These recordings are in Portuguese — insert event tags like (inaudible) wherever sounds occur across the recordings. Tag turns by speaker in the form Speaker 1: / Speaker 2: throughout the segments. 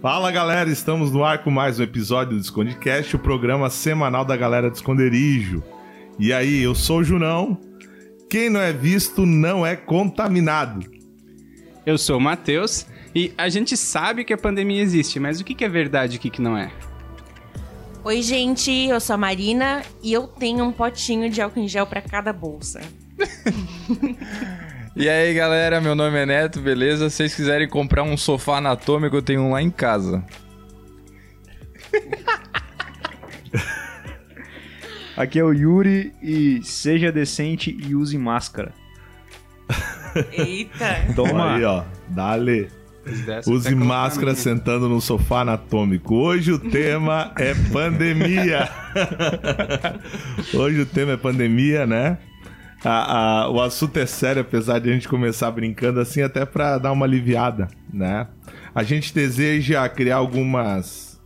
Speaker 1: Fala galera, estamos no ar com mais um episódio do Escondecast, o programa semanal da galera do esconderijo. E aí, eu sou o Junão. Quem não é visto não é contaminado.
Speaker 2: Eu sou o Matheus e a gente sabe que a pandemia existe, mas o que é verdade e o que não é?
Speaker 3: Oi, gente, eu sou a Marina e eu tenho um potinho de álcool em gel para cada bolsa. (laughs)
Speaker 4: E aí, galera, meu nome é Neto, beleza? Se vocês quiserem comprar um sofá anatômico, eu tenho um lá em casa. (laughs)
Speaker 5: Aqui é o Yuri e seja decente e use máscara.
Speaker 3: Eita!
Speaker 5: Toma!
Speaker 1: Aí, ó, dale. Use máscara sentando no sofá anatômico. Hoje o tema é pandemia. (laughs) Hoje o tema é pandemia, né? A, a, o assunto é sério, apesar de a gente começar brincando assim, até para dar uma aliviada, né? A gente deseja criar algumas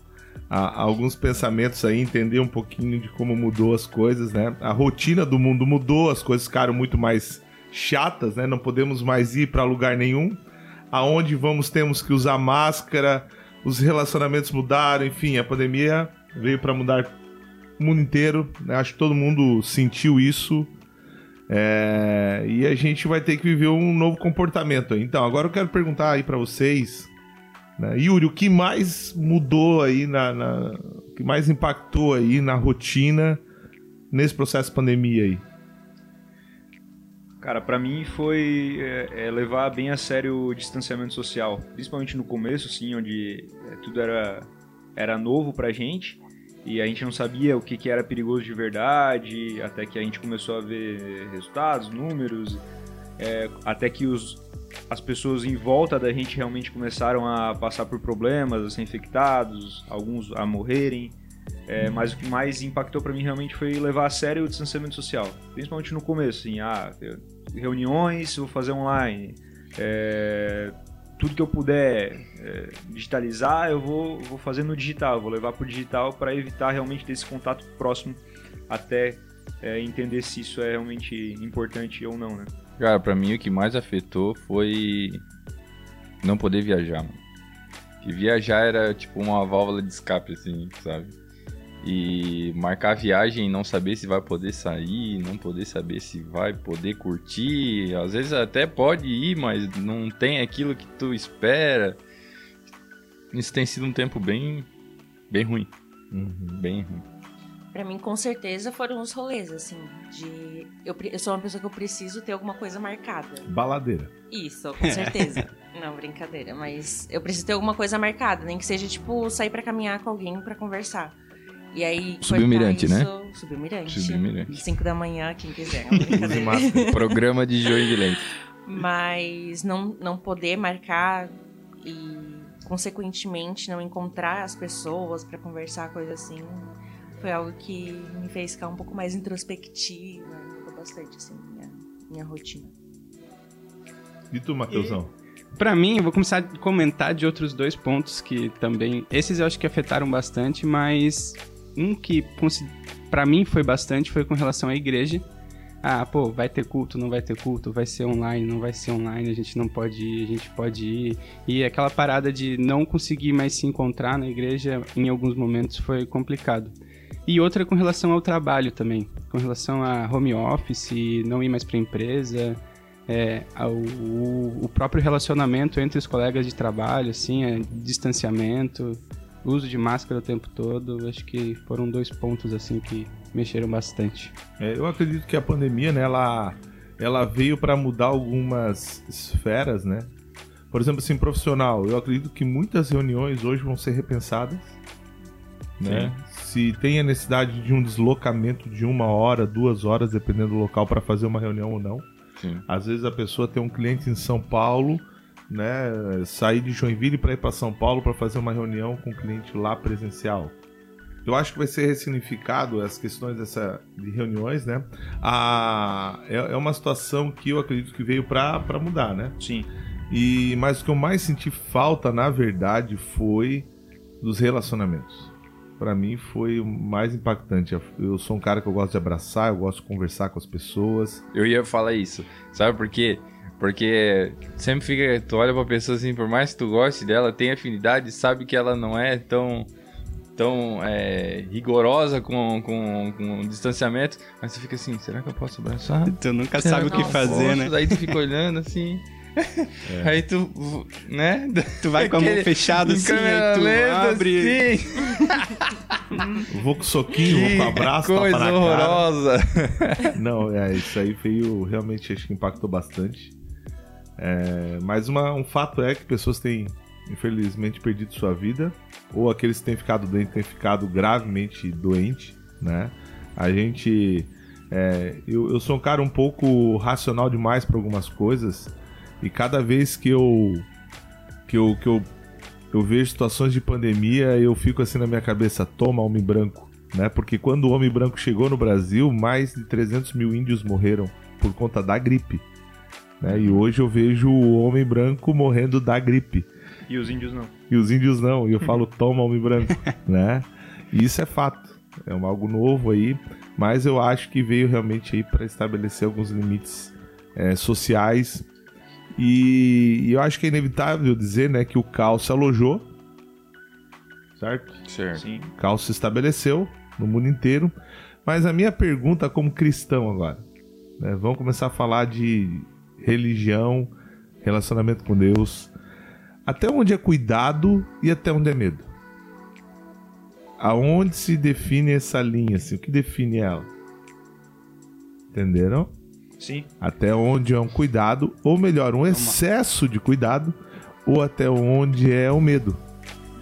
Speaker 1: a, alguns pensamentos aí, entender um pouquinho de como mudou as coisas, né? A rotina do mundo mudou, as coisas ficaram muito mais chatas, né? Não podemos mais ir para lugar nenhum. Aonde vamos temos que usar máscara, os relacionamentos mudaram, enfim, a pandemia veio para mudar o mundo inteiro. Né? Acho que todo mundo sentiu isso é, e a gente vai ter que viver um novo comportamento. Então, agora eu quero perguntar aí para vocês, né? Yuri, o que mais mudou aí na, na, o que mais impactou aí na rotina nesse processo de pandemia aí?
Speaker 5: Cara, para mim foi é, é, levar bem a sério o distanciamento social, principalmente no começo, sim, onde é, tudo era era novo pra gente e a gente não sabia o que, que era perigoso de verdade, até que a gente começou a ver resultados, números, é, até que os, as pessoas em volta da gente realmente começaram a passar por problemas, a ser infectados, alguns a morrerem. É, mas o que mais impactou para mim realmente foi levar a sério o distanciamento social, principalmente no começo, assim, ah, reuniões vou fazer online, é, tudo que eu puder é, digitalizar, eu vou, vou fazer no digital, vou levar para o digital para evitar realmente desse contato próximo até é, entender se isso é realmente importante ou não, né?
Speaker 4: Cara, para mim o que mais afetou foi não poder viajar, mano. Viajar era tipo uma válvula de escape, assim, sabe? e marcar viagem e não saber se vai poder sair, não poder saber se vai poder curtir. Às vezes até pode ir, mas não tem aquilo que tu espera. Isso tem sido um tempo bem, bem ruim. Uhum. Bem ruim.
Speaker 3: Pra mim, com certeza, foram os rolês, assim, de... Eu, eu sou uma pessoa que eu preciso ter alguma coisa marcada.
Speaker 1: Baladeira.
Speaker 3: Isso, com certeza. (laughs) não, brincadeira, mas eu preciso ter alguma coisa marcada, nem que seja, tipo, sair para caminhar com alguém para conversar. E aí.
Speaker 4: Subiu o Mirante,
Speaker 3: isso,
Speaker 4: né?
Speaker 3: Subiu o Mirante.
Speaker 4: Subiu Mirante.
Speaker 3: 5 da manhã, quem quiser. (laughs)
Speaker 4: Programa de Joinville.
Speaker 3: Mas não, não poder marcar e, consequentemente, não encontrar as pessoas para conversar, coisa assim, foi algo que me fez ficar um pouco mais introspectiva. Mudou bastante, assim, minha, minha rotina.
Speaker 1: E tu, Matheusão?
Speaker 2: Para mim, eu vou começar a comentar de outros dois pontos que também. Esses eu acho que afetaram bastante, mas um que para mim foi bastante foi com relação à igreja. Ah, pô, vai ter culto, não vai ter culto, vai ser online, não vai ser online, a gente não pode ir, a gente pode ir. E aquela parada de não conseguir mais se encontrar na igreja em alguns momentos foi complicado. E outra com relação ao trabalho também, com relação a home office, não ir mais para empresa, é, o, o, próprio relacionamento entre os colegas de trabalho, assim, é, distanciamento, uso de máscara o tempo todo, acho que foram dois pontos assim que mexeram bastante.
Speaker 1: É, eu acredito que a pandemia, né, ela, ela veio para mudar algumas esferas, né? Por exemplo, assim, profissional, eu acredito que muitas reuniões hoje vão ser repensadas, né? Se tem a necessidade de um deslocamento de uma hora, duas horas, dependendo do local, para fazer uma reunião ou não. Sim. Às vezes a pessoa tem um cliente em São Paulo né, sair de Joinville para ir para São Paulo para fazer uma reunião com o cliente lá presencial. Eu acho que vai ser ressignificado as questões dessa, de reuniões, né? A, é, é uma situação que eu acredito que veio para mudar, né?
Speaker 5: Sim.
Speaker 1: E, mas o que eu mais senti falta, na verdade, foi dos relacionamentos. Para mim foi o mais impactante. Eu sou um cara que eu gosto de abraçar, eu gosto de conversar com as pessoas.
Speaker 4: Eu ia falar isso. Sabe por quê? Porque sempre fica, tu olha pra pessoa assim, por mais que tu goste dela, tem afinidade, sabe que ela não é tão tão é, rigorosa com, com, com o distanciamento, mas você fica assim, será que eu posso abraçar?
Speaker 2: Tu nunca
Speaker 4: Será
Speaker 2: sabe o
Speaker 4: que
Speaker 2: fazer,
Speaker 4: posso?
Speaker 2: né?
Speaker 4: Daí tu fica olhando assim. (laughs) Aí tu, né?
Speaker 2: Tu vai com a mão fechada assim, aí tu
Speaker 4: lenta,
Speaker 2: abre.
Speaker 4: assim.
Speaker 1: Vou com soquinho, vou com abraço,
Speaker 4: coisa
Speaker 1: cara.
Speaker 4: horrorosa. (laughs)
Speaker 1: Não, é, isso aí veio, realmente acho que impactou bastante. É, mas uma- um fato é que pessoas têm, infelizmente, perdido sua vida, ou aqueles que têm ficado doentes têm ficado gravemente doentes, né? A gente. é, eu, eu sou um cara um pouco racional demais para algumas coisas, e cada vez que eu. que eu, que eu, eu vejo situações de pandemia, eu fico assim na minha cabeça: toma, homem branco né? Porque quando o homem branco chegou no Brasil, mais de 300 mil índios morreram por conta da gripe. Né? E hoje eu vejo o homem branco morrendo da gripe.
Speaker 5: E os índios não.
Speaker 1: E os índios não. E eu falo, (laughs) toma, homem branco. né? E isso é fato. É um algo novo aí. Mas eu acho que veio realmente aí para estabelecer alguns limites é, sociais. E, e eu acho que é inevitável dizer né, que o caos se alojou. Certo?
Speaker 4: Certo.
Speaker 5: Sim.
Speaker 1: O caos se estabeleceu no mundo inteiro. Mas a minha pergunta como cristão agora, né, vamos começar a falar de religião, relacionamento com Deus. Até onde é cuidado e até onde é medo? Aonde se define essa linha? Assim, o que define ela? Entenderam?
Speaker 5: Sim.
Speaker 1: Até onde é um cuidado, ou melhor, um excesso de cuidado, ou até onde é o medo.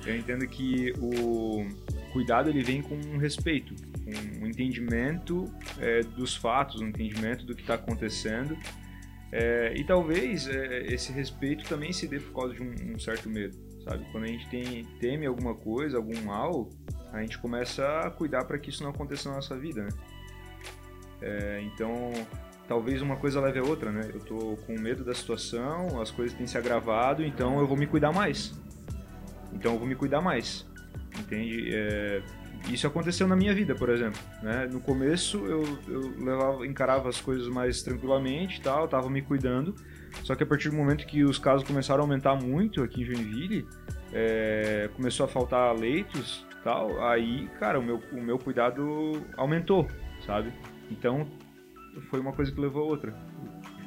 Speaker 5: Eu entendo que o cuidado ele vem com um respeito, com um entendimento é, dos fatos, um entendimento do que está acontecendo. É, e talvez é, esse respeito também se dê por causa de um, um certo medo, sabe? Quando a gente tem, teme alguma coisa, algum mal, a gente começa a cuidar para que isso não aconteça na nossa vida, né? É, então, talvez uma coisa leve a outra, né? Eu tô com medo da situação, as coisas têm se agravado, então eu vou me cuidar mais. Então eu vou me cuidar mais. Entende? É, isso aconteceu na minha vida, por exemplo. Né? No começo eu, eu levava, encarava as coisas mais tranquilamente tal, tava me cuidando. Só que a partir do momento que os casos começaram a aumentar muito aqui em Joinville, é, começou a faltar leitos tal, aí, cara, o meu, o meu cuidado aumentou, sabe? Então foi uma coisa que levou a outra.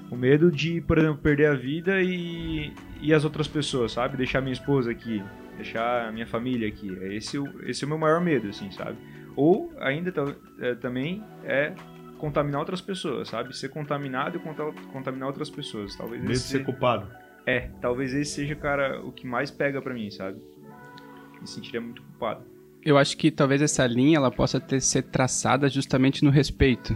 Speaker 5: O medo de, por exemplo, perder a vida e, e as outras pessoas, sabe? Deixar minha esposa aqui, deixar a minha família aqui. É Esse, o- esse é o meu maior medo, assim, sabe? Ou ainda é, também é contaminar outras pessoas, sabe? Ser contaminado e conta- contaminar outras pessoas. Talvez
Speaker 1: Medo de
Speaker 5: esse
Speaker 1: ser culpado.
Speaker 5: é, talvez esse seja, cara, o que mais pega pra mim, sabe? Me sentiria muito culpado.
Speaker 2: Eu acho que talvez essa linha ela possa ter ser traçada justamente no respeito.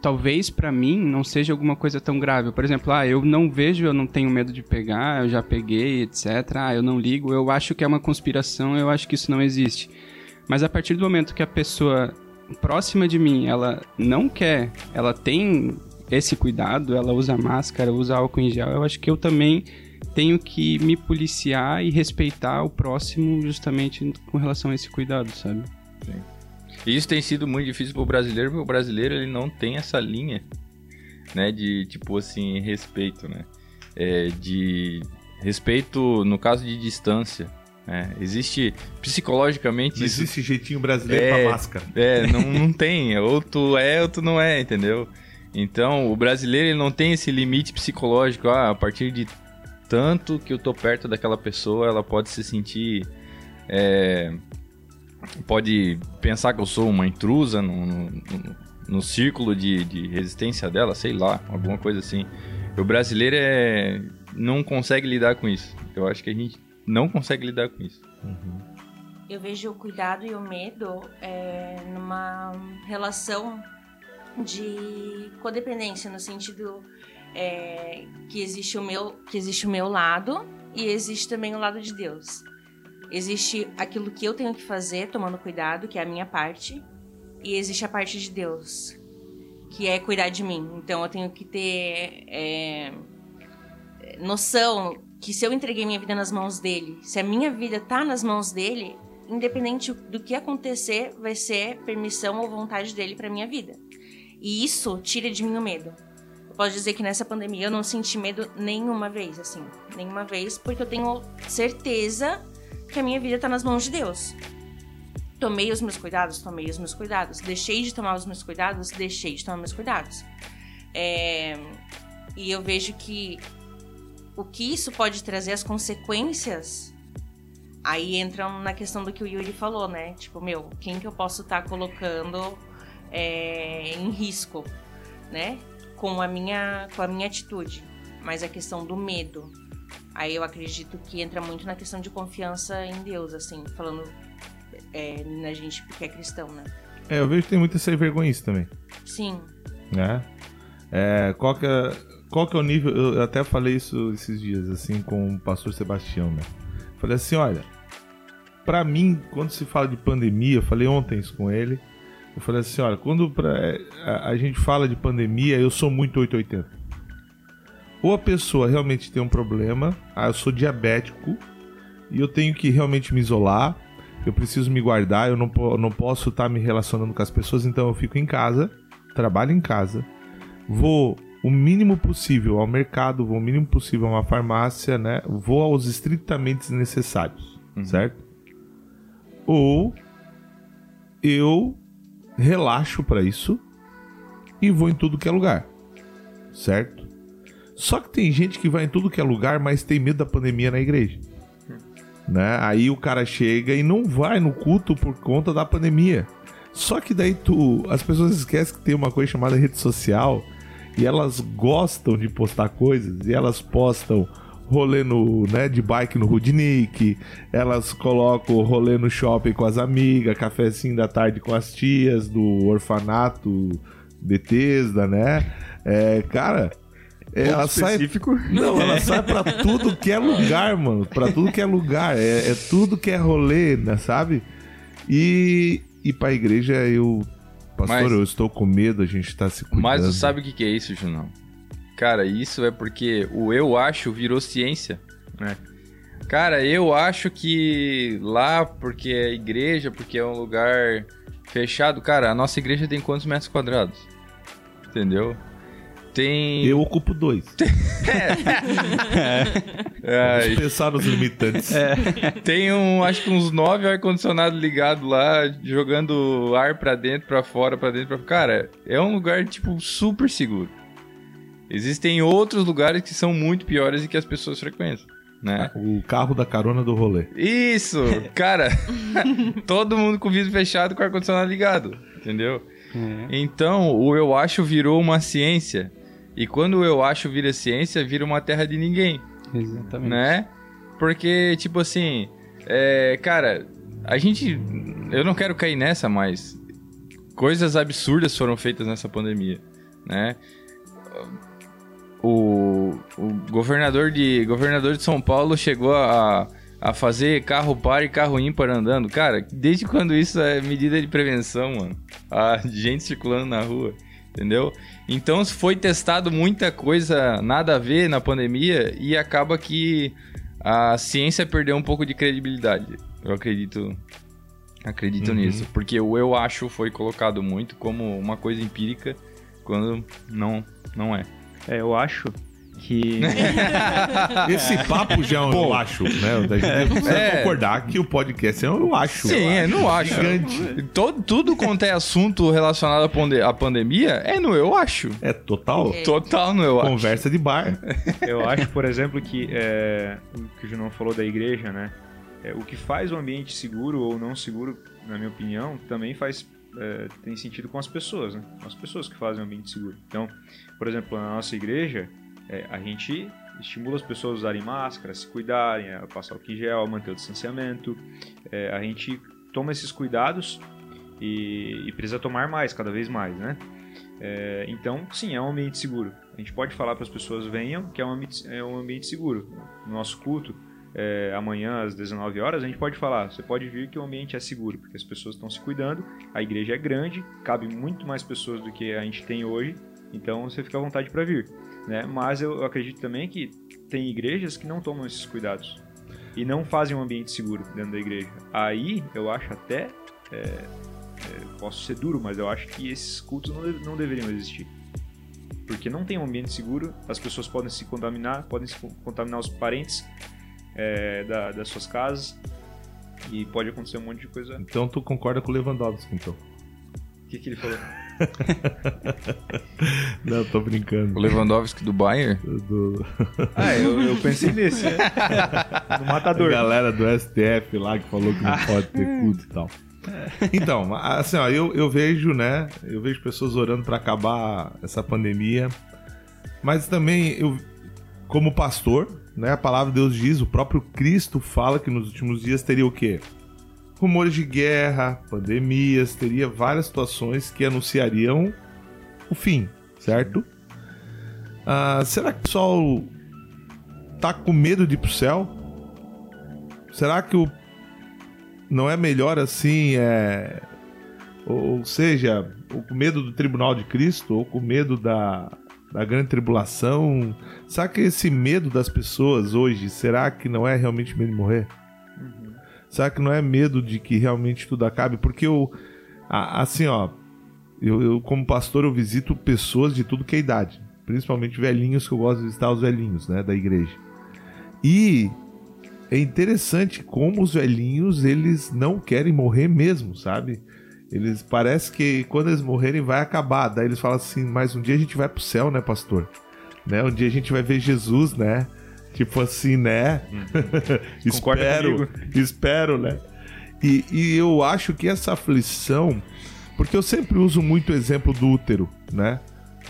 Speaker 2: Talvez pra mim não seja alguma coisa tão grave. Por exemplo, ah, eu não vejo, eu não tenho medo de pegar, eu já peguei, etc. Ah, eu não ligo, eu acho que é uma conspiração, eu acho que isso não existe. Mas a partir do momento que a pessoa próxima de mim, ela não quer, ela tem esse cuidado, ela usa máscara, usa álcool em gel, eu acho que eu também tenho que me policiar e respeitar o próximo justamente com relação a esse cuidado, sabe?
Speaker 4: E isso tem sido muito difícil pro brasileiro, porque o brasileiro ele não tem essa linha, né, de tipo assim, respeito, né? É, de respeito no caso de distância, né? Existe psicologicamente
Speaker 1: Não
Speaker 4: isso
Speaker 1: existe jeitinho brasileiro
Speaker 4: É.
Speaker 1: pra máscara.
Speaker 4: É, não, não tem. Ou tu é ou tu não é, entendeu? Então, o brasileiro ele não tem esse limite psicológico. Ah, a partir de tanto que eu tô perto daquela pessoa, ela pode se sentir. é, pode pensar que eu sou uma intrusa no, no, no- no círculo de, de resistência dela, sei lá, alguma coisa assim. O brasileiro é, não consegue lidar com isso. Eu acho que a gente não consegue lidar com isso.
Speaker 3: Eu vejo o cuidado e o medo é, numa relação de codependência, no sentido é, que, existe o meu, que existe o meu lado e existe também o lado de Deus. Existe aquilo que eu tenho que fazer, tomando cuidado, que é a minha parte, e existe a parte de Deus, que é cuidar de mim. Então eu tenho que ter é, noção que se eu entreguei minha vida nas mãos dele, se a minha vida tá nas mãos dele, independente do que acontecer, vai ser permissão ou vontade dele pra minha vida. E isso tira de mim o medo. posso dizer que nessa pandemia eu não senti medo nenhuma vez, assim. Nenhuma vez, porque eu tenho certeza que a minha vida tá nas mãos de Deus. Tomei os meus cuidados, tomei os meus cuidados. Deixei de tomar os meus cuidados, deixei de tomar meus cuidados. É, E eu vejo que o que isso pode trazer, as consequências, aí entram na questão do que o Yuri falou, né? Tipo, meu, quem que eu posso estar colocando é, em risco, né? Com a minha, com a minha atitude. Mas a questão do medo. Aí eu acredito que entra muito na questão de confiança em Deus, assim, falando é, na gente porque é cristão, né?
Speaker 1: É, eu vejo que tem muita sem vergonhice também,
Speaker 3: Sim.
Speaker 1: né? É, qual, que é, qual que é o nível... Eu até falei isso esses dias, assim, com o pastor Sebastião, né? Falei assim, olha, pra mim, quando se fala de pandemia, eu falei ontem isso com ele, eu falei assim, olha, quando pra- a, a gente fala de pandemia, eu sou muito 880. Ou a pessoa realmente tem um problema, ah, eu sou diabético e eu tenho que realmente me isolar, eu preciso me guardar, eu não, eu não posso estar me relacionando com as pessoas, então eu fico em casa, trabalho em casa, vou o mínimo possível ao mercado, vou o mínimo possível a uma farmácia, né? Vou aos estritamente necessários, certo? Ou eu relaxo pra isso e vou em tudo que é lugar, certo? Só que tem gente que vai em tudo que é lugar, mas tem medo da pandemia na igreja. Né? Aí o cara chega e não vai no culto por conta da pandemia. Só que daí tu, as pessoas esquecem que tem uma coisa chamada rede social e elas gostam de postar coisas e elas postam rolê no, né, de bike no Rudnick, elas colocam rolê no shopping com as amigas, cafezinho da tarde com as tias do orfanato Bethesda, né? É, cara, é, ela sai
Speaker 5: específico.
Speaker 1: não, ela sai pra tudo que é lugar, mano. Pra tudo que é lugar. É, é tudo que é rolê, né, sabe? E, e pra igreja eu. Pastor,
Speaker 4: Mas-
Speaker 1: eu estou com medo, a gente tá se cuidando.
Speaker 4: Mas tu sabe o que, que é isso, Junão? Cara, isso é porque o eu acho virou ciência.
Speaker 5: É.
Speaker 4: Cara, eu acho que lá, porque é igreja, porque é um lugar fechado. Cara, a nossa igreja tem quantos metros quadrados? Entendeu? Tem.
Speaker 1: Eu ocupo dois. (laughs)
Speaker 4: Ai,
Speaker 1: Vamos pensar nos limitantes.
Speaker 4: tem um, acho que uns nove ar-condicionado ligado lá, jogando ar pra dentro, pra fora, pra dentro, pra Cara, é um lugar, tipo, super seguro. Existem outros lugares que são muito piores e que as pessoas frequentam, né?
Speaker 1: O carro da carona do rolê.
Speaker 4: Isso! Cara, (laughs) todo mundo com o vidro fechado com o ar-condicionado ligado, entendeu? Então, o eu acho virou uma ciência. E quando eu acho vira ciência, vira uma terra de ninguém,
Speaker 2: Exatamente.
Speaker 4: né? Porque, tipo assim, é, cara, a gente. Eu não quero cair nessa, mas coisas absurdas foram feitas nessa pandemia, né? O, o governador, de, governador de São Paulo chegou a, a fazer carro par e carro ímpar andando. Cara, desde quando isso é medida de prevenção, mano? A gente circulando na rua, entendeu? Então foi testado muita coisa nada a ver na pandemia e acaba que a ciência perdeu um pouco de credibilidade. Eu acredito acredito
Speaker 1: Uhum.
Speaker 4: nisso, porque o eu acho foi colocado muito como uma coisa empírica quando não não é.
Speaker 5: É, eu acho que. (laughs)
Speaker 1: Esse papo já é um eu acho, né? A gente precisa
Speaker 4: É.
Speaker 1: concordar que o podcast é um eu acho.
Speaker 4: Sim, é, não acho.
Speaker 1: Gigante.
Speaker 4: Todo, tudo quanto é assunto relacionado à, pande- à pandemia é no eu acho.
Speaker 1: É total
Speaker 3: É.
Speaker 4: Total no eu acho.
Speaker 1: conversa de bar. (laughs)
Speaker 5: Eu acho, por exemplo, que é, o que o Junão falou da igreja, né? É, o que faz o ambiente seguro ou não seguro, na minha opinião, também faz é, tem sentido com as pessoas, né? As pessoas que fazem o ambiente seguro. Então, por exemplo, na nossa igreja, é, a gente estimula as pessoas a usarem máscara, a se cuidarem, a passar o gel, a manter o distanciamento. É, a gente toma esses cuidados e, e precisa tomar mais, cada vez mais, né? É, então, sim, é um ambiente seguro. A gente pode falar para as pessoas venham que é um ambiente, é um ambiente seguro. No nosso culto, é, amanhã às 19 horas, a gente pode falar, você pode vir que o ambiente é seguro, porque as pessoas estão se cuidando, a igreja é grande, cabe muito mais pessoas do que a gente tem hoje, então você fica à vontade para vir. Né? Mas eu acredito também que tem igrejas que não tomam esses cuidados e não fazem um ambiente seguro dentro da igreja. Aí eu acho até. é, é, posso ser duro, mas eu acho que esses cultos não, não deveriam existir. porque não tem um ambiente seguro, as pessoas podem se contaminar, podem se contaminar os parentes é, da, das suas casas e pode acontecer um monte de coisa.
Speaker 1: Então tu concorda com o Lewandowski, então?
Speaker 5: O que, que ele falou? (laughs)
Speaker 1: Não, tô brincando.
Speaker 4: O Lewandowski do Bayern?
Speaker 1: Do...
Speaker 5: Ah, eu, eu pensei nesse. (laughs) No
Speaker 1: A
Speaker 5: matador.
Speaker 1: galera do STF lá que falou que não pode ter culto e tal. Então, assim, ó, eu, eu vejo, né? Eu vejo pessoas orando pra acabar essa pandemia. Mas também, eu, como pastor, né? A palavra de Deus diz, o próprio Cristo fala que nos últimos dias teria o quê? Rumores de guerra, pandemias, teria várias situações que anunciariam o fim, certo? Ah, será que o pessoal tá com medo de ir pro céu? Será que o não é melhor assim, é ou, seja, ou com medo do tribunal de Cristo, ou com medo da, da grande tribulação? Será que esse medo das pessoas hoje, será que não é realmente medo de morrer? Será que não é medo de que realmente tudo acabe? Porque eu, assim, ó, eu, eu, como pastor eu visito pessoas de tudo que é idade, principalmente velhinhos que eu gosto de visitar os velhinhos, né, da igreja. E é interessante como os velhinhos eles não querem morrer mesmo, sabe? Eles parece que quando eles morrerem vai acabar. Daí eles falam assim: "Mas um dia a gente vai pro céu, né, pastor? Né? Um dia a gente vai ver Jesus, né?" Tipo assim, né? (laughs)
Speaker 5: Concorda
Speaker 1: espero,
Speaker 5: comigo?
Speaker 1: espero, né? E, e eu acho que essa aflição, porque eu sempre uso muito o exemplo do útero, né?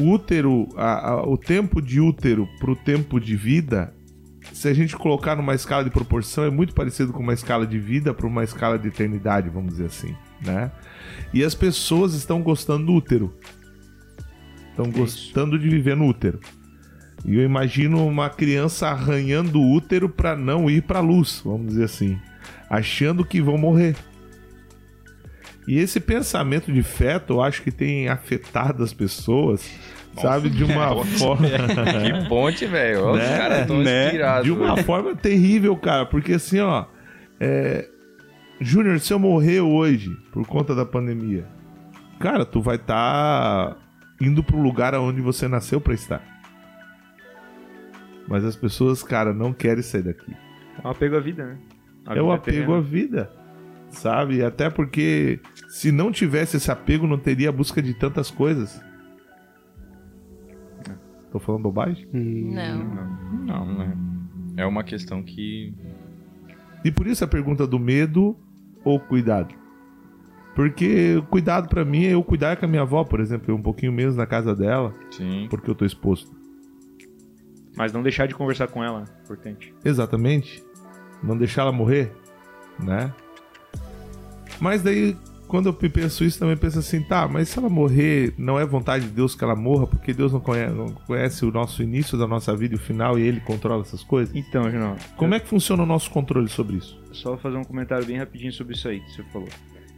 Speaker 1: O útero, a- a- o tempo de útero pro tempo de vida, se a gente colocar numa escala de proporção, é muito parecido com uma escala de vida para uma escala de eternidade, vamos dizer assim, né? E as pessoas estão gostando do útero. Estão gostando de viver no útero. E eu imagino uma criança arranhando o útero para não ir para a luz, vamos dizer assim, achando que vão morrer. E esse pensamento de feto, eu acho que tem afetado as pessoas, sabe, de uma (laughs) forma,
Speaker 4: Que ponte, velho.
Speaker 1: Né?
Speaker 4: Os caras tão
Speaker 1: Né?
Speaker 4: inspirados.
Speaker 1: de uma forma terrível, cara, porque assim, ó, é... Júnior, se eu morrer hoje por conta da pandemia, cara, tu vai estar indo pro lugar aonde você nasceu pra estar. Mas as pessoas, cara, não querem sair daqui.
Speaker 5: É um apego à vida, né? A
Speaker 1: é o
Speaker 5: vida
Speaker 1: apego à vida, sabe? Até porque se não tivesse esse apego, não teria a busca de tantas coisas. Tô falando bobagem?
Speaker 3: Não.
Speaker 4: Não, não é. É uma questão que.
Speaker 1: E por isso a pergunta do medo ou cuidado? Porque cuidado pra mim é eu cuidar com a minha avó, por exemplo, eu um pouquinho menos na casa dela,
Speaker 4: Sim.
Speaker 1: porque eu tô exposto.
Speaker 5: Mas não deixar de conversar com ela, importante.
Speaker 1: Exatamente. Não deixar ela morrer, né? Mas daí, quando eu penso isso, também penso assim, tá, mas se ela morrer, não é vontade de Deus que ela morra, porque Deus não conhece, não conhece o nosso início da nossa vida e o final e ele controla essas coisas?
Speaker 5: Então, Junão,
Speaker 1: Como é que funciona o nosso controle sobre isso?
Speaker 5: só fazer um comentário bem rapidinho sobre isso aí que você falou.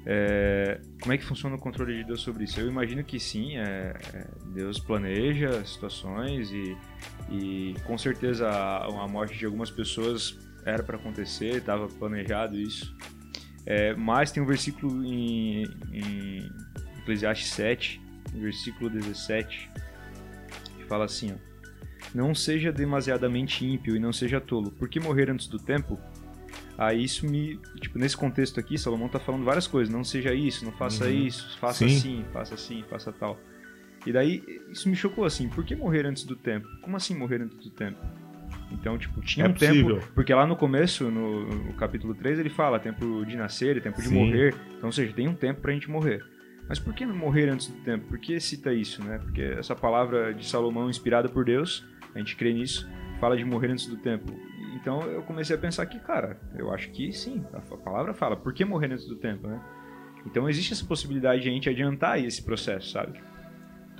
Speaker 5: É, como é que funciona o controle de Deus sobre isso? Eu imagino que sim, é, é, Deus planeja situações e, e com certeza a, a morte de algumas pessoas era para acontecer, estava planejado isso. É, mas tem um versículo em, em Eclesiastes 7, no versículo 17, que fala assim: ó, Não seja demasiadamente ímpio e não seja tolo, porque morrer antes do tempo Aí isso me. Tipo, nesse contexto aqui, Salomão tá falando várias coisas. Não seja isso, não faça
Speaker 1: Uhum.
Speaker 5: isso, faça
Speaker 1: Sim.
Speaker 5: assim, faça assim, faça tal. E daí, isso me chocou assim. Por que morrer antes do tempo? Como assim morrer antes do tempo? Então, tipo, tinha
Speaker 1: É
Speaker 5: um
Speaker 1: possível.
Speaker 5: tempo. Porque lá no começo, no, no capítulo 3, ele fala tempo de nascer e tempo de
Speaker 1: Sim.
Speaker 5: morrer. Então, ou seja, tem um tempo pra gente morrer. Mas por que morrer antes do tempo? Por que cita isso, né? Porque essa palavra de Salomão, inspirada por Deus, a gente crê nisso, fala de morrer antes do tempo. Então eu comecei a pensar que, cara, eu acho que sim, a palavra fala, por que morrer antes do tempo, né? Então existe essa possibilidade de a gente adiantar esse processo, sabe?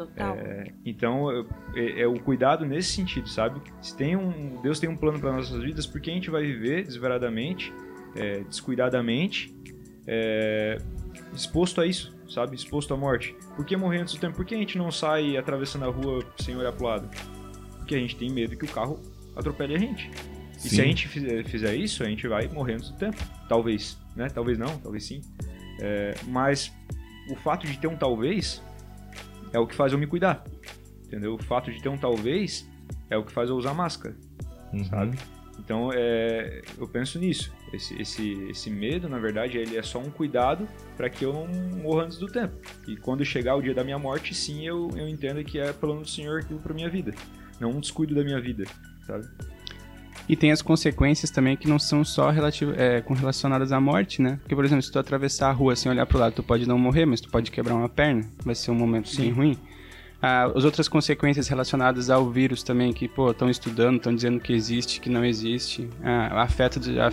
Speaker 3: Total.
Speaker 5: Então eu- é, é o cuidado nesse sentido, sabe? Se tem um, Deus tem um plano para nossas vidas, por que a gente vai viver desesperadamente, é, descuidadamente, é, exposto a isso, sabe? Exposto à morte. Por que morrer antes do tempo? Por que a gente não sai atravessando a rua sem olhar pro lado? Porque a gente tem medo que o carro atropele a gente. E se
Speaker 1: Sim.
Speaker 5: a gente fizer, fizer isso, a gente vai morrer antes do tempo. Talvez, né? Talvez não, talvez sim. É, mas o fato de ter um talvez é o que faz eu me cuidar. entendeu? O fato de ter um talvez é o que faz eu usar máscara.
Speaker 1: Sabe?
Speaker 5: Então, é, eu penso nisso. Esse, esse, esse medo, na verdade, ele é só um cuidado para que eu não morra antes do tempo. E quando chegar o dia da minha morte, sim, eu, eu entendo que é plano do Senhor aquilo para minha vida. Não um descuido da minha vida, sabe?
Speaker 2: E tem as consequências também que não são só relativo, é, com relacionadas à morte, né? Porque, por exemplo, se tu atravessar a rua sem olhar pro lado, tu pode não morrer, mas tu pode quebrar uma perna. Vai ser um momento bem ruim. Ah, as outras consequências relacionadas ao vírus também, que, pô, estão estudando, estão dizendo que existe, que não existe. Ah, afeta a-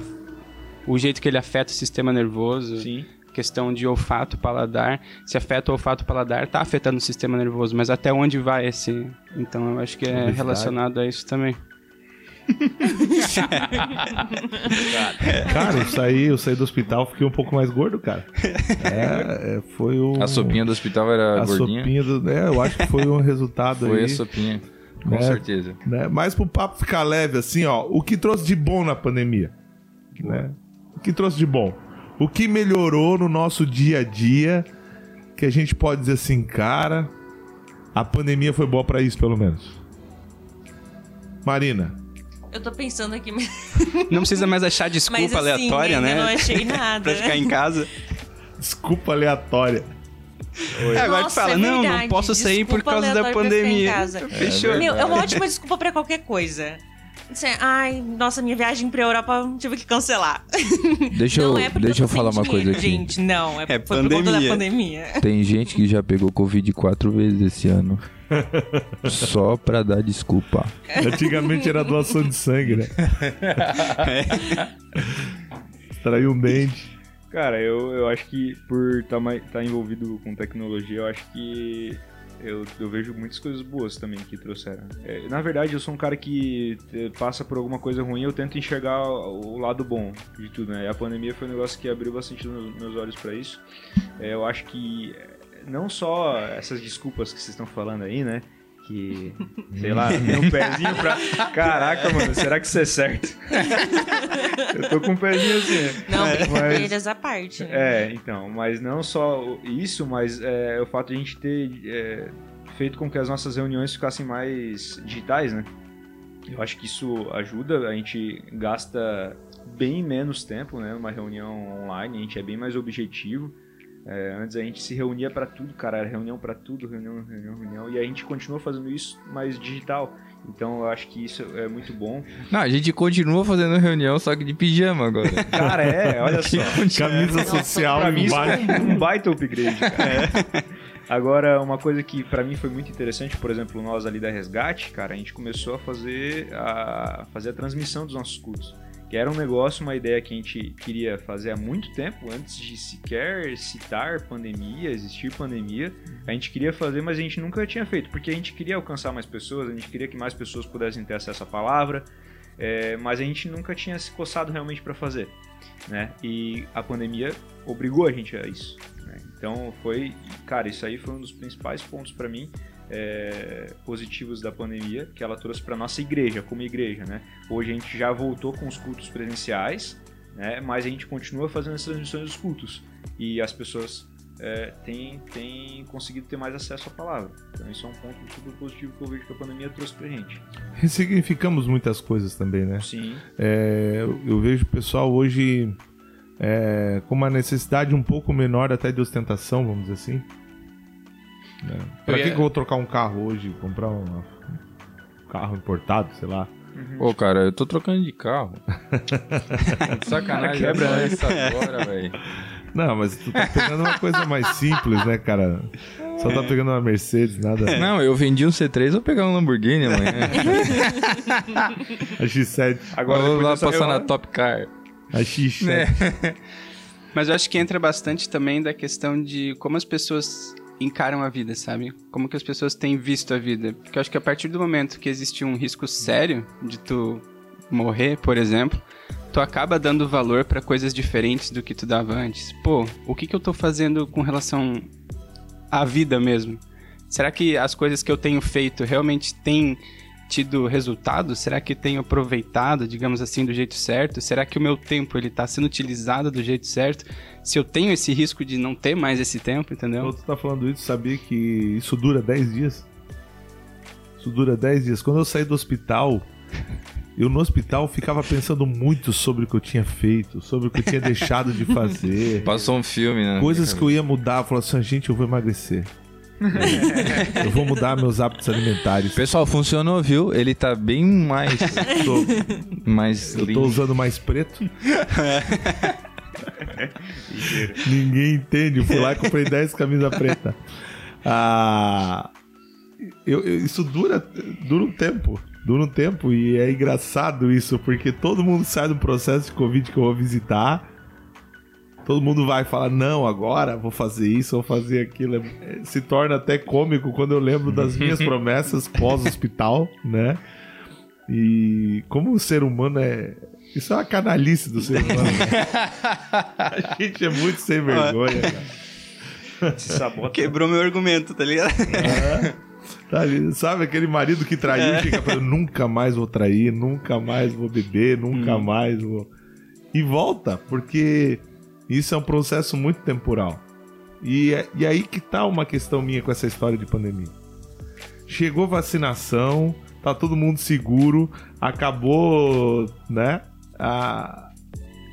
Speaker 2: o jeito que ele afeta o sistema nervoso.
Speaker 5: Sim.
Speaker 2: Questão de olfato, paladar. Se afeta o olfato, paladar, tá afetando o sistema nervoso, mas até onde vai esse? Então eu acho que é relacionado a isso também.
Speaker 1: Cara, eu saí, eu saí do hospital, fiquei um pouco mais gordo, cara. É, é, foi o.
Speaker 4: A sopinha do hospital era
Speaker 1: a
Speaker 4: gordinha?
Speaker 1: sopinha do. É, eu acho que foi um resultado
Speaker 4: Foi
Speaker 1: aí.
Speaker 4: a sopinha. Com
Speaker 1: É.
Speaker 4: certeza.
Speaker 1: né? Mas pro papo ficar leve assim, ó, o que trouxe de bom na pandemia? Né? O que trouxe de bom? O que melhorou no nosso dia a dia que a gente pode dizer assim, cara, a pandemia foi boa pra isso, pelo menos. Marina,
Speaker 3: Eu tô pensando aqui, mas (laughs)
Speaker 2: Não precisa mais achar desculpa
Speaker 3: assim,
Speaker 2: aleatória, né?
Speaker 3: não achei (laughs) nada.
Speaker 2: pra ficar em casa.
Speaker 1: desculpa aleatória.
Speaker 2: É, agora
Speaker 3: Nossa,
Speaker 2: fala,
Speaker 3: é
Speaker 2: não, não posso sair por
Speaker 3: desculpa
Speaker 2: causa da pandemia.
Speaker 3: casa.
Speaker 2: Fechou.
Speaker 3: Meu, é uma ótima desculpa pra qualquer coisa. Ai, nossa, minha viagem pra Europa tive que cancelar. (laughs)
Speaker 6: Deixa eu,
Speaker 3: é
Speaker 6: deixa eu falar uma coisa aqui.
Speaker 3: Gente, não, é,
Speaker 2: É
Speaker 3: foi por conta da
Speaker 2: pandemia.
Speaker 6: Tem gente que já pegou Covid quatro vezes esse ano. Só pra dar desculpa.
Speaker 1: Antigamente era doação de sangue, né? Extraiu um dente.
Speaker 5: Cara, eu, eu acho que por estar envolvido com tecnologia, eu acho que eu, eu vejo muitas coisas boas também que trouxeram. É, na verdade, eu sou um cara que eh, passa por alguma coisa ruim, eu tento enxergar o, o lado bom de tudo, né? E a pandemia foi um negócio que abriu bastante meus, olhos pra isso. É, eu acho que não só essas desculpas que vocês estão falando aí, né? Que, sei lá, (laughs) tem um pezinho pra. Caraca, mano, será que isso é certo? eu tô com um pezinho assim.
Speaker 3: Não,
Speaker 5: Mas-
Speaker 3: brincadeiras à parte. né?
Speaker 5: é, então, mas não só isso, mas é, o fato de a gente ter é, feito com que as nossas reuniões ficassem mais digitais, né? Eu acho que isso ajuda, a gente gasta bem menos tempo, né? Numa reunião online, a gente é bem mais objetivo. É, antes a gente se reunia pra tudo, cara, era reunião pra tudo, reunião, reunião, reunião, e a gente continua fazendo isso mais digital. Então eu acho que isso é muito bom.
Speaker 4: Não, a gente continua fazendo reunião, só que de pijama agora. (laughs)
Speaker 5: Cara, é, olha só. (laughs)
Speaker 1: Camisa
Speaker 3: Nossa,
Speaker 1: social
Speaker 5: é um, um baita upgrade, cara. (laughs) Agora, uma coisa que pra mim foi muito interessante, por exemplo, nós ali da Resgate, cara, a gente começou a fazer a, fazer a transmissão dos nossos cultos. Que era um negócio, uma ideia que a gente queria fazer há muito tempo, antes de sequer citar pandemia, existir pandemia. A gente queria fazer, mas a gente nunca tinha feito, porque a gente queria alcançar mais pessoas, a gente queria que mais pessoas pudessem ter acesso à palavra, é, mas a gente nunca tinha se coçado realmente pra fazer né? E a pandemia obrigou a gente a isso. né? Então foi, cara, isso aí foi um dos principais pontos para mim é, positivos da pandemia que ela trouxe para nossa igreja, como igreja, né? Hoje a gente já voltou com os cultos presenciais, né? Mas a gente continua fazendo as transmissões dos cultos e as pessoas é, têm, têm conseguido ter mais acesso à palavra. Então isso é um ponto super positivo que eu vejo que a pandemia trouxe pra gente.
Speaker 1: Ressignificamos muitas coisas também, né?
Speaker 5: Sim,
Speaker 1: É, eu- eu vejo o pessoal hoje é, com uma necessidade um pouco menor até de ostentação, vamos dizer assim. Né? Pra
Speaker 2: Eu
Speaker 1: que,
Speaker 2: ia-
Speaker 1: que eu vou trocar um carro hoje? Comprar um carro importado, sei lá.
Speaker 4: Ô, cara, eu tô trocando de carro. (laughs) Sacanagem,
Speaker 5: Quebra, né?
Speaker 4: isso agora, velho.
Speaker 1: Não, mas tu tá pegando uma coisa mais simples, né, cara? Só tá pegando uma Mercedes, nada.
Speaker 4: Não, eu vendi um C3, vou pegar um Lamborghini amanhã. (laughs)
Speaker 1: A X7,
Speaker 5: agora
Speaker 4: Vou lá passar na
Speaker 5: reunião-
Speaker 4: Top Car.
Speaker 1: a X7.
Speaker 4: É. (laughs)
Speaker 2: Mas eu acho que entra bastante também da questão de como as pessoas encaram a vida, sabe? Como que as pessoas têm visto a vida. Porque eu acho que a partir do momento que existe um risco sério de tu morrer, por exemplo, tu acaba dando valor pra coisas diferentes do que tu dava antes. Pô, o que que eu tô fazendo com relação à vida mesmo? Será que as coisas que eu tenho feito realmente têm tido resultado? Será que tenho aproveitado, digamos assim, do jeito certo? Será que o meu tempo ele tá sendo utilizado do jeito certo? Se eu tenho esse risco de não ter mais esse tempo, entendeu?
Speaker 1: Quando tu tá falando isso, sabia que isso dura 10 dias? negócio dura 10 dias. Quando eu saí do hospital, (laughs) eu no hospital ficava pensando muito sobre o que eu tinha feito, sobre o que eu tinha deixado de fazer. (laughs)
Speaker 4: Passou um filme, né?
Speaker 1: Coisas que eu ia mudar. Eu falava assim, gente, eu vou emagrecer. (laughs) eu vou mudar meus hábitos alimentares.
Speaker 4: Pessoal, funcionou, viu? Ele tá bem mais.
Speaker 1: Tô-
Speaker 4: mais
Speaker 1: eu tô
Speaker 4: lindo.
Speaker 1: usando mais preto. (laughs) Ninguém entende. Eu fui lá e comprei (laughs) 10 camisas preta. Ah, eu- eu- isso dura, dura um tempo. Dura um tempo e é engraçado isso, porque todo mundo sai do processo de Covid que eu vou visitar. Todo mundo vai falar, não, agora vou fazer isso, vou fazer aquilo. É, Se torna até cômico quando eu lembro das minhas (laughs) promessas pós-hospital, né? E como o ser humano é. Isso é uma canalice do ser humano. né? A gente é muito sem vergonha, cara.
Speaker 2: Quebrou meu argumento, tá ligado?
Speaker 1: Tá ali, Sabe aquele marido que traiu e fica falando, nunca mais vou trair, nunca mais vou beber, nunca mais vou. E volta, porque isso é um processo muito temporal. E, é- e aí que tá uma questão minha com essa história de pandemia. Chegou vacinação, tá todo mundo seguro, acabou, né? A,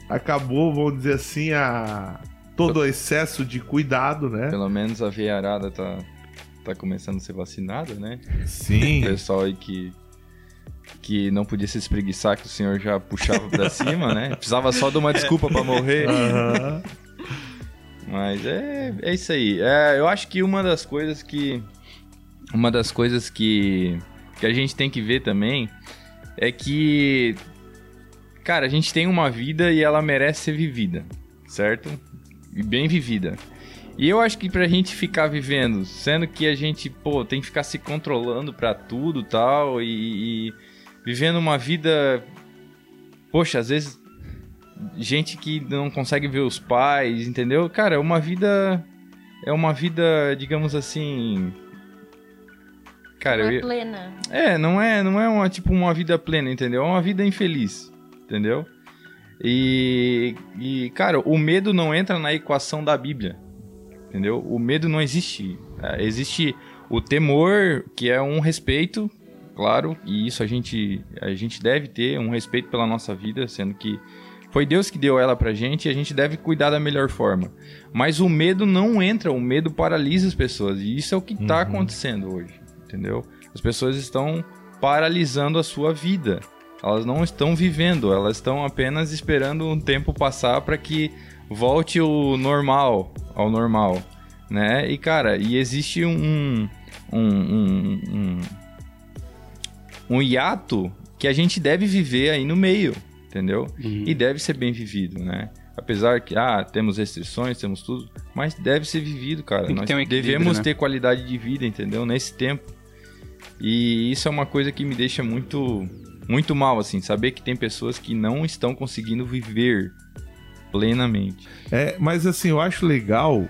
Speaker 1: acabou, vamos dizer assim, a todo o excesso de cuidado, né?
Speaker 4: Pelo menos a veiarada tá, tá começando a ser vacinada, né?
Speaker 1: Sim.
Speaker 4: O pessoal aí que, que não podia se espreguiçar, que o senhor já puxava pra cima, né? (laughs) Precisava só de uma desculpa pra morrer.
Speaker 1: Aham.
Speaker 4: Mas é, é isso aí. É, eu acho que uma das coisas que. Uma das coisas que, que a gente tem que ver também é que. Cara, a gente tem uma vida e ela merece ser vivida, certo? E bem vivida. E eu acho que pra gente ficar vivendo, sendo que a gente, pô, tem que ficar se controlando pra tudo tal, e, e vivendo uma vida. Poxa, às vezes gente que não consegue ver os pais, entendeu? Cara, é uma vida. É uma vida, digamos assim. Cara,
Speaker 3: Não
Speaker 4: eu
Speaker 3: é
Speaker 4: ia-
Speaker 3: plena.
Speaker 4: é, não é, não é uma, tipo uma vida plena, entendeu? É uma vida infeliz, entendeu? E, e, cara, o medo não entra na equação da Bíblia, entendeu? O medo não existe. É, existe o temor, que é um respeito, claro, e isso a gente, a gente deve ter, um respeito pela nossa vida, sendo que foi Deus que deu ela pra gente e a gente deve cuidar da melhor forma. Mas o medo não entra, o medo paralisa as pessoas, e isso é o que tá acontecendo hoje, entendeu? As pessoas estão paralisando a sua vida. Elas não estão vivendo, elas estão apenas esperando um tempo passar para que volte o normal ao normal, né? E cara, e existe um um, um, um, um hiato que a gente deve viver aí no meio, entendeu? E deve ser bem vivido, né? Apesar que, ah, temos restrições, temos tudo, mas deve ser vivido, cara. Nós
Speaker 2: ter um
Speaker 4: devemos
Speaker 2: né?
Speaker 4: ter qualidade de vida, entendeu? Nesse tempo. E isso é uma coisa que me deixa muito muito mal, assim, saber que tem pessoas que não estão conseguindo viver plenamente.
Speaker 1: É, mas assim, eu acho legal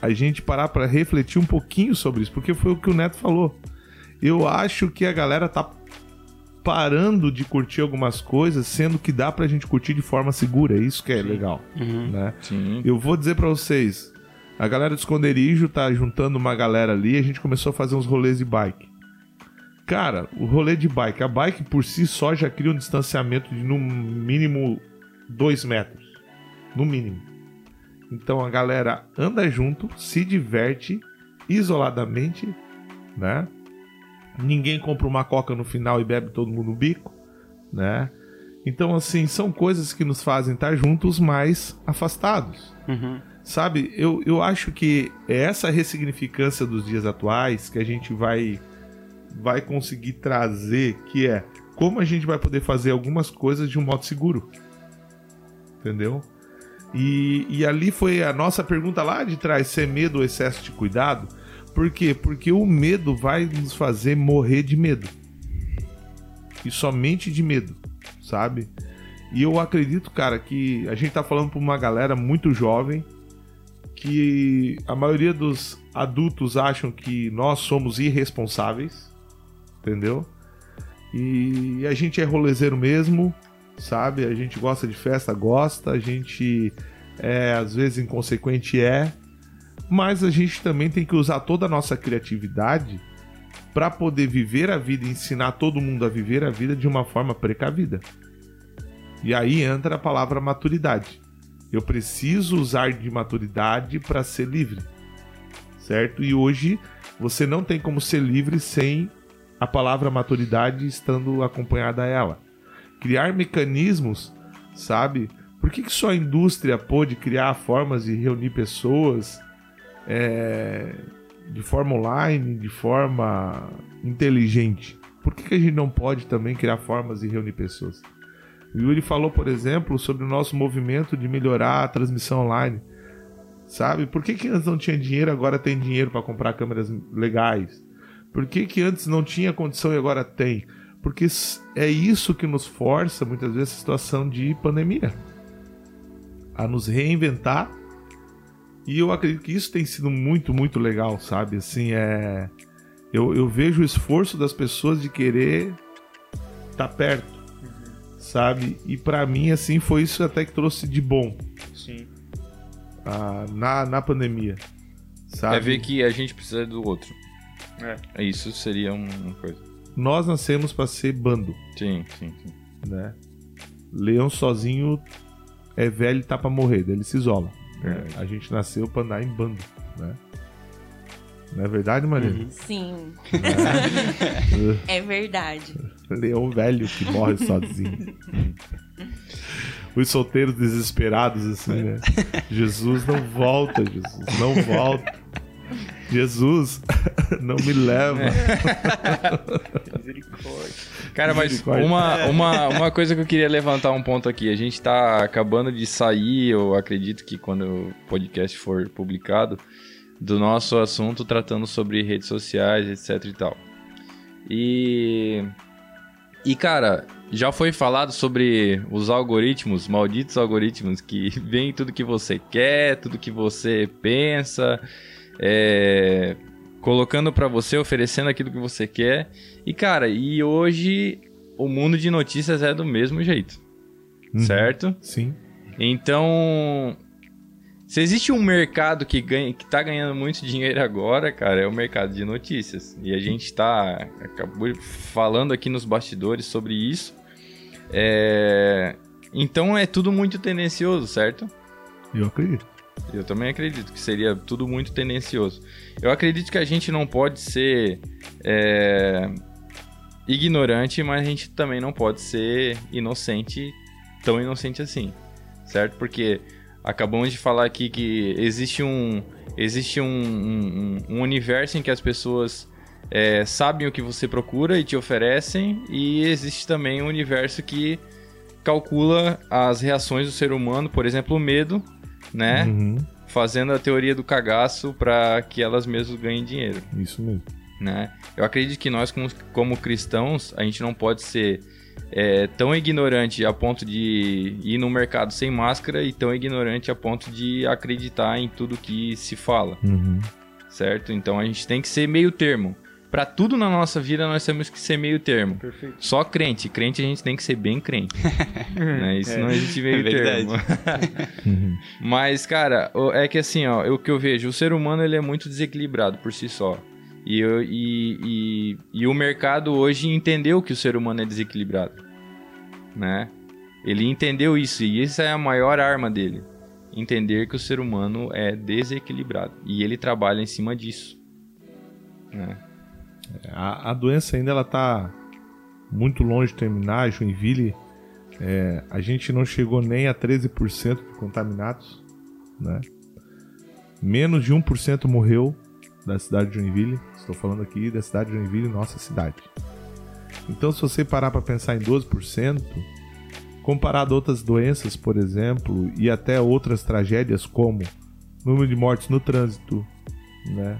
Speaker 1: a gente parar pra refletir um pouquinho sobre isso, porque foi o que o Neto falou. Eu acho que a galera tá parando de curtir algumas coisas, sendo que dá pra gente curtir de forma segura. É isso que é legal, né?
Speaker 4: Sim.
Speaker 1: Eu vou dizer pra vocês, a galera do esconderijo tá juntando uma galera ali, a gente começou a fazer uns rolês de bike. Cara, o rolê de bike, a bike por si só já cria um distanciamento de no mínimo dois metros. No mínimo. Então a galera anda junto, se diverte isoladamente, né? Ninguém compra uma coca no final e bebe todo mundo no bico, né? Então, assim, são coisas que nos fazem estar juntos, mas afastados.
Speaker 2: Uhum.
Speaker 1: Sabe, eu, eu acho que é essa ressignificância dos dias atuais que a gente vai, vai conseguir trazer, que é como a gente vai poder fazer algumas coisas de um modo seguro. Entendeu? E, e ali foi a nossa pergunta lá de trás: ser medo ou excesso de cuidado? Por quê? Porque o medo vai nos fazer morrer de medo. E somente de medo, sabe? E eu acredito, cara, que a gente tá falando pra uma galera muito jovem que a maioria dos adultos acham que nós somos irresponsáveis, entendeu? E a gente é rolezeiro mesmo, sabe? A gente gosta de festa, gosta, a gente é às vezes inconsequente é, mas a gente também tem que usar toda a nossa criatividade para poder viver a vida ensinar todo mundo a viver a vida de uma forma precavida. E aí entra a palavra maturidade. Eu preciso usar de maturidade para ser livre. Certo? E hoje você não tem como ser livre sem a palavra maturidade estando acompanhada a ela. Criar mecanismos, sabe? Por que, que só a indústria pôde criar formas de reunir pessoas é, de forma online, de forma inteligente? Por que, que a gente não pode também criar formas de reunir pessoas? O Yuri falou, por exemplo, sobre o nosso movimento de melhorar a transmissão online. Sabe? Por que, que antes não tinha dinheiro, agora tem dinheiro para comprar câmeras legais? Por que, que antes não tinha condição e agora tem? Porque é isso que nos força, muitas vezes, a situação de pandemia. A nos reinventar. E eu acredito que isso tem sido muito, muito legal, sabe? Assim, é. Eu, eu vejo o esforço das pessoas de querer estar tá perto, sabe? E para mim, assim, foi isso até que trouxe de bom.
Speaker 5: Sim.
Speaker 1: Ah, na, na pandemia. Sabe?
Speaker 4: É ver que a gente precisa do outro.
Speaker 5: É.
Speaker 4: Isso seria uma coisa.
Speaker 1: Nós nascemos para ser bando,
Speaker 4: Sim, sim, sim.
Speaker 1: né? Leão sozinho é velho e tá pra morrer, daí ele se isola. né? A gente nasceu pra andar em bando, né? Não é verdade, Maria?
Speaker 3: Sim. (laughs) é verdade.
Speaker 1: Leão velho que morre sozinho. Os solteiros desesperados, assim, né? Jesus não volta, Jesus, não volta. Jesus, (laughs) não me leva. (laughs)
Speaker 5: Misericórdia.
Speaker 4: Cara, mas uma, uma, uma coisa que eu queria levantar um ponto aqui. A gente tá acabando de sair, eu acredito que quando o podcast for publicado, do nosso assunto tratando sobre redes sociais, etc e tal. E. E, cara, já foi falado sobre os algoritmos, malditos algoritmos, que (laughs) veem tudo que você quer, tudo que você pensa, é, colocando pra você, oferecendo aquilo que você quer. E, cara, e hoje o mundo de notícias é do mesmo jeito,
Speaker 1: Uhum.
Speaker 4: certo?
Speaker 1: Sim.
Speaker 4: Então, se existe um mercado que, ganha, que tá ganhando muito dinheiro agora, cara, é o mercado de notícias. E a gente tá acabou falando aqui nos bastidores sobre isso. É, Então é tudo muito tendencioso, certo?
Speaker 1: Eu acredito.
Speaker 4: Eu também acredito que seria tudo muito tendencioso. Eu acredito que a gente não pode ser é, ignorante, mas a gente também não pode ser inocente, tão inocente assim, certo? Porque acabamos de falar aqui que existe um, existe um, um- um universo em que as pessoas é, sabem o que você procura e te oferecem, e existe também um universo que calcula as reações do ser humano, por exemplo, o medo, né?
Speaker 1: Uhum.
Speaker 4: fazendo a teoria do cagaço para que elas mesmas ganhem dinheiro,
Speaker 1: Isso mesmo.
Speaker 4: né? Eu acredito que nós como, como cristãos a gente não pode ser é, tão ignorante a ponto de ir no mercado sem máscara e tão ignorante a ponto de acreditar em tudo que se fala,
Speaker 1: Uhum.
Speaker 4: certo? Então a gente tem que ser meio termo. Para tudo na nossa vida nós temos que ser meio termo.
Speaker 5: Perfeito.
Speaker 4: Só crente, crente a gente tem que ser bem crente. (laughs) né? Isso não existe meio
Speaker 2: É
Speaker 4: termo. (laughs)
Speaker 1: Uhum.
Speaker 4: Mas, cara, é que assim, ó, o que eu vejo, o ser humano ele é muito desequilibrado por si só. E, eu- e, e, e o mercado hoje entendeu que o ser humano é desequilibrado. Né? Ele entendeu isso, e essa é a maior arma dele. Entender que o ser humano é desequilibrado. E ele trabalha em cima disso. Né?
Speaker 1: A, a doença ainda ela tá muito longe de terminar. Joinville, é, a gente não chegou nem a 13% de contaminados, né? Menos de 1% morreu da cidade de Joinville. Estou falando aqui da cidade de Joinville, nossa cidade. Então, se você parar para pensar em 12%, comparado a outras doenças, por exemplo, e até outras tragédias como número de mortes no trânsito, né?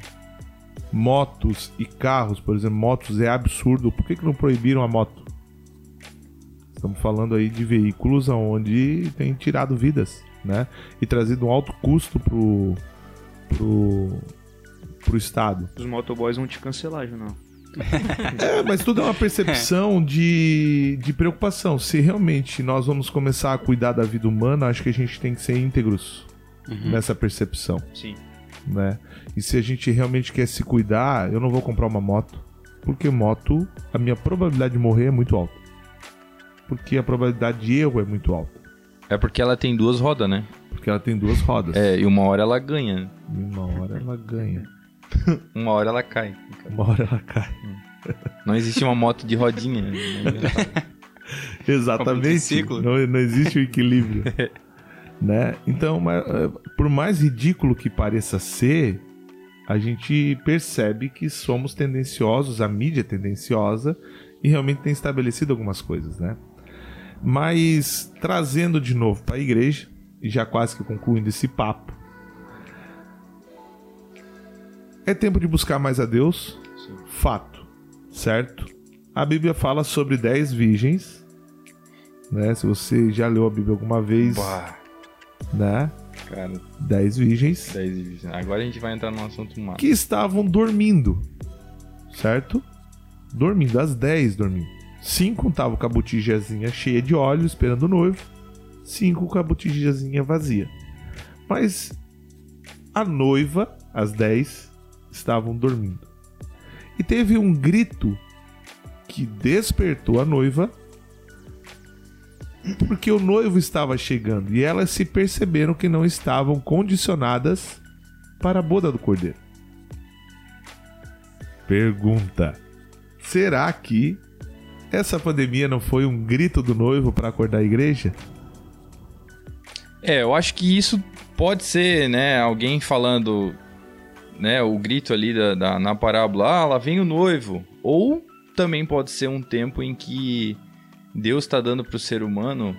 Speaker 1: Motos e carros, por exemplo, motos é absurdo. Por que, que não proibiram a moto? Estamos falando aí de veículos onde tem tirado vidas, né? E trazido um alto custo pro, pro, pro Estado.
Speaker 5: Os motoboys vão te cancelar, Junão. (laughs)
Speaker 1: É, mas tudo é uma percepção de, de preocupação. Se realmente nós vamos começar a cuidar da vida humana, acho que a gente tem que ser íntegros nessa percepção.
Speaker 5: Sim.
Speaker 1: Né? E se a gente realmente quer se cuidar, eu não vou comprar uma moto. Porque moto, a minha probabilidade de morrer é muito alta. Porque a probabilidade de erro é muito alta.
Speaker 4: É porque ela tem duas rodas, né?
Speaker 1: Porque ela tem duas rodas.
Speaker 4: É, e uma hora ela ganha.
Speaker 1: E uma hora ela ganha. (laughs)
Speaker 4: Uma hora ela cai.
Speaker 1: Uma hora ela cai.
Speaker 4: Não existe uma moto de rodinha. (laughs)
Speaker 1: Exatamente. Não, não existe o equilíbrio. (laughs) né? Então, mas, eh, por mais ridículo que pareça ser, a gente percebe que somos tendenciosos, a mídia é tendenciosa e realmente tem estabelecido algumas coisas, né? Mas trazendo de novo para a igreja, e já quase que concluindo esse papo, é tempo de buscar mais a Deus, fato, certo? A Bíblia fala sobre 10 virgens, né? Se você já leu a Bíblia alguma vez,
Speaker 4: Bah,
Speaker 1: né?
Speaker 4: cara,
Speaker 1: 10 virgens
Speaker 4: 10 e 20. Agora a gente vai entrar num assunto massa.
Speaker 1: que estavam dormindo, certo? Dormindo, às 10 dormindo. Cinco estavam com a botijazinha cheia de óleo, esperando o noivo. Cinco com a botijazinha vazia. Mas a noiva, às 10, estavam dormindo. E teve um grito que despertou a noiva, porque o noivo estava chegando e elas se perceberam que não estavam condicionadas para a boda do cordeiro. Pergunta: será que essa pandemia não foi um grito do noivo para acordar a igreja?
Speaker 4: É, eu acho que isso pode ser, né, alguém falando, né, o grito ali da, da- na parábola, ah, lá vem o noivo. Ou também pode ser um tempo em que Deus está dando pro ser humano,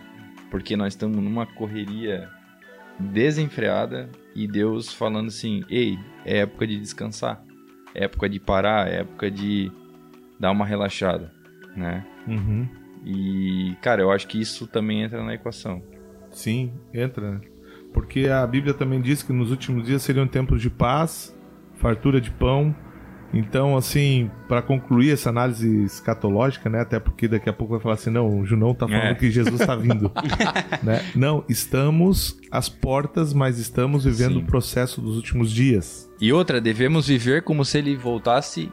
Speaker 4: porque nós estamos numa correria desenfreada, e Deus falando assim, ei, é época de descansar, é época de parar, é época de dar uma relaxada, né?
Speaker 1: Uhum.
Speaker 4: E, cara, eu acho que isso também entra na equação.
Speaker 1: Sim, entra. né? Porque a Bíblia também diz que nos últimos dias seriam tempos de paz, fartura de pão. Então, assim, para concluir essa análise escatológica, né? Até porque daqui a pouco vai falar assim, não, o Junão tá falando
Speaker 4: É.
Speaker 1: que Jesus tá vindo. (laughs) né? Não, estamos às portas, mas estamos vivendo
Speaker 4: Sim.
Speaker 1: o processo dos últimos dias.
Speaker 4: E outra, devemos viver como se ele voltasse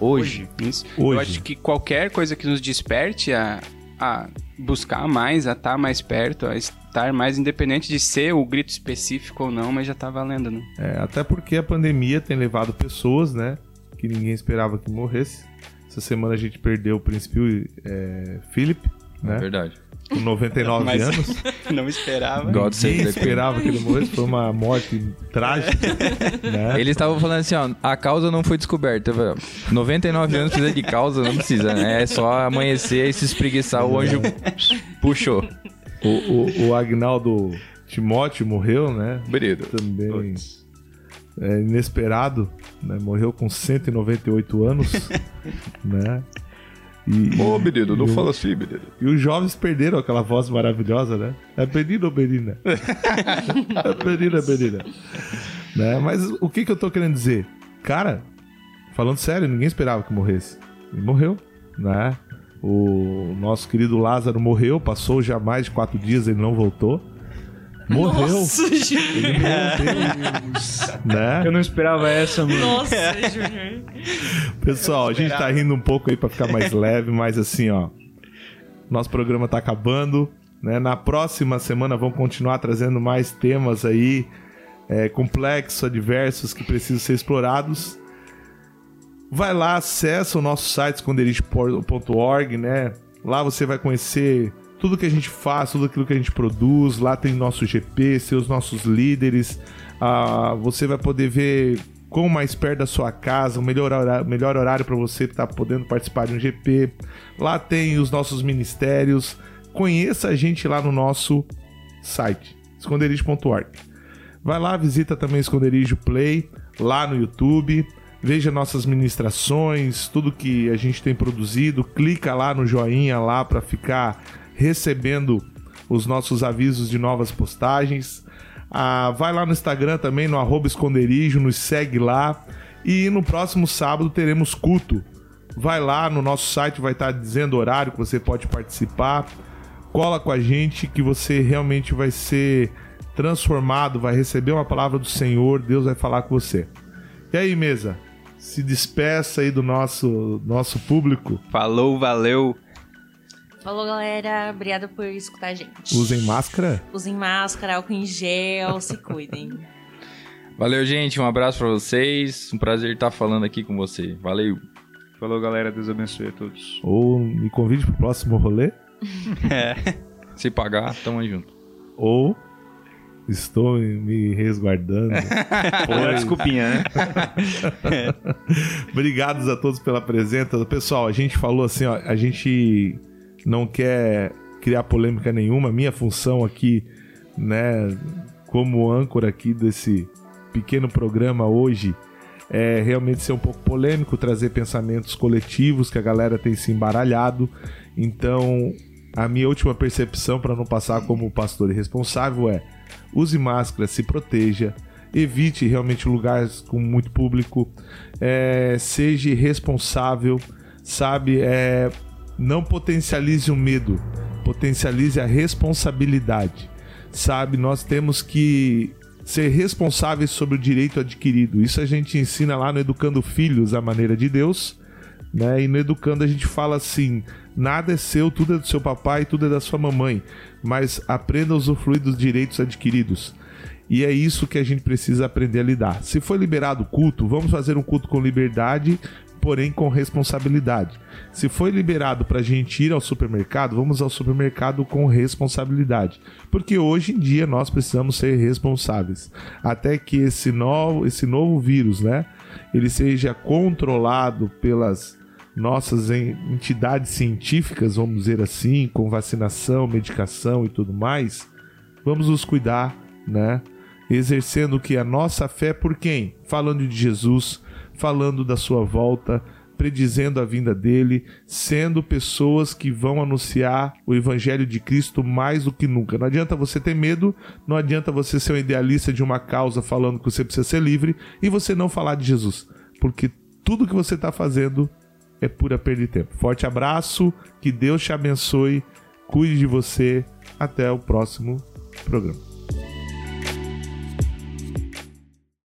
Speaker 4: hoje.
Speaker 1: Hoje.
Speaker 2: Eu acho que qualquer coisa que nos desperte a, a buscar mais, a estar mais perto, a estar mais independente de ser o grito específico ou não, mas já tá valendo, né?
Speaker 1: É, até porque a pandemia tem levado pessoas, né? Que ninguém esperava que morresse. Essa semana a gente perdeu o príncipe é, Philip,
Speaker 4: É
Speaker 1: né?
Speaker 4: verdade.
Speaker 1: Com 99 (laughs)
Speaker 2: Mas-
Speaker 1: anos. (laughs)
Speaker 2: não esperava.
Speaker 4: God save
Speaker 1: Ninguém esperava que ele morresse. Foi uma morte trágica. (laughs) né?
Speaker 6: Eles estavam falando assim, ó, a causa não foi descoberta. Eu falei, ó, 99 anos precisa de causa, não precisa, né? É só amanhecer e se espreguiçar, o anjo puxou.
Speaker 1: O, o, o Agnaldo Timóteo morreu, né?
Speaker 4: Berido.
Speaker 1: Também é, inesperado, né? Morreu com 198 anos, (laughs) né? E,
Speaker 4: Ô, Berido, não
Speaker 1: e o-
Speaker 4: fala assim, Berido.
Speaker 1: E os jovens perderam aquela voz maravilhosa, né? É Benina ou Benina? (laughs) é Benina, Benina. Né? Mas o que, que eu tô querendo dizer? Cara, falando sério, ninguém esperava que morresse. Ele morreu, né? O nosso querido Lázaro morreu, passou já mais de quatro dias, ele não voltou. Morreu.
Speaker 3: Nossa, Júnior.
Speaker 1: Ele morreu. né?
Speaker 5: Eu não esperava essa, mano.
Speaker 3: Nossa, Júnior.
Speaker 1: Pessoal, a gente tá rindo um pouco aí pra ficar mais (laughs) leve, mas assim, ó. Nosso programa tá acabando, né? Na próxima semana vamos continuar trazendo mais temas aí é, complexos, adversos que precisam ser explorados. Vai lá, acessa o nosso site esconderijo.org, né? Lá você vai conhecer tudo que a gente faz, tudo aquilo que a gente produz. Lá tem nosso GP, seus nossos líderes. Ah, você vai poder ver com mais perto da sua casa, o melhor horário, melhor horário para você estar podendo participar de um GP. Lá tem os nossos ministérios. Conheça a gente lá no nosso site, esconderijo.org. Vai lá, visita também Esconderijo Play lá no YouTube. Veja nossas ministrações, tudo que a gente tem produzido. Clica lá no joinha lá para ficar recebendo os nossos avisos de novas postagens. Ah, vai lá no Instagram também, no arroba esconderijo, nos segue lá. E no próximo sábado teremos culto. Vai lá no nosso site, vai estar dizendo horário que você pode participar. Cola com a gente que você realmente vai ser transformado, vai receber uma palavra do Senhor, Deus vai falar com você. E aí, mesa? se despeça aí do nosso, nosso público.
Speaker 2: Falou, valeu.
Speaker 3: Falou, galera. Obrigada por escutar a gente.
Speaker 1: Usem máscara.
Speaker 3: Usem máscara, álcool em gel, se cuidem. (laughs)
Speaker 6: Valeu, gente. Um abraço pra vocês. Um prazer estar falando aqui com você. Valeu.
Speaker 5: Falou, galera. Deus abençoe a todos.
Speaker 1: Ou me convide pro próximo rolê. (laughs)
Speaker 6: Se pagar, tamo junto.
Speaker 1: Ou estou me resguardando. (laughs)
Speaker 5: Foi. Desculpinha, né?
Speaker 1: Obrigados a todos pela presença. Pessoal, a gente falou assim, ó, a gente não quer criar polêmica nenhuma. Minha função aqui, né, como âncora aqui desse pequeno programa hoje, é realmente ser um pouco polêmico, trazer pensamentos coletivos que a galera tem se embaralhado. Então, a minha última percepção para não passar como pastor irresponsável é: use máscara, se proteja, evite realmente lugares com muito público, é, seja responsável, sabe? É, não potencialize o medo, potencialize a responsabilidade, sabe? Nós temos que ser responsáveis sobre o direito adquirido. Isso a gente ensina lá no Educando Filhos, a maneira de Deus. Né? E no Educando a gente fala assim: nada é seu, tudo é do seu papai, tudo é da sua mamãe, mas aprenda a usufruir dos direitos adquiridos. E é isso que a gente precisa aprender a lidar. Se foi liberado o culto, vamos fazer um culto com liberdade, porém com responsabilidade. Se foi liberado para a gente ir ao supermercado, vamos ao supermercado com responsabilidade. Porque hoje em dia nós precisamos ser responsáveis. Até que esse novo, esse novo vírus, né, ele seja controlado pelas nossas entidades científicas, vamos dizer assim, com vacinação, medicação e tudo mais, vamos nos cuidar, né? Exercendo que a nossa fé por quem? Falando de Jesus, falando da sua volta, predizendo a vinda dele, sendo pessoas que vão anunciar o evangelho de Cristo mais do que nunca. Não adianta você ter medo, não adianta você ser um idealista de uma causa falando que você precisa ser livre e você não falar de Jesus, porque tudo que você está fazendo é pura perda de tempo. Forte abraço, que Deus te abençoe, cuide de você. Até o próximo programa.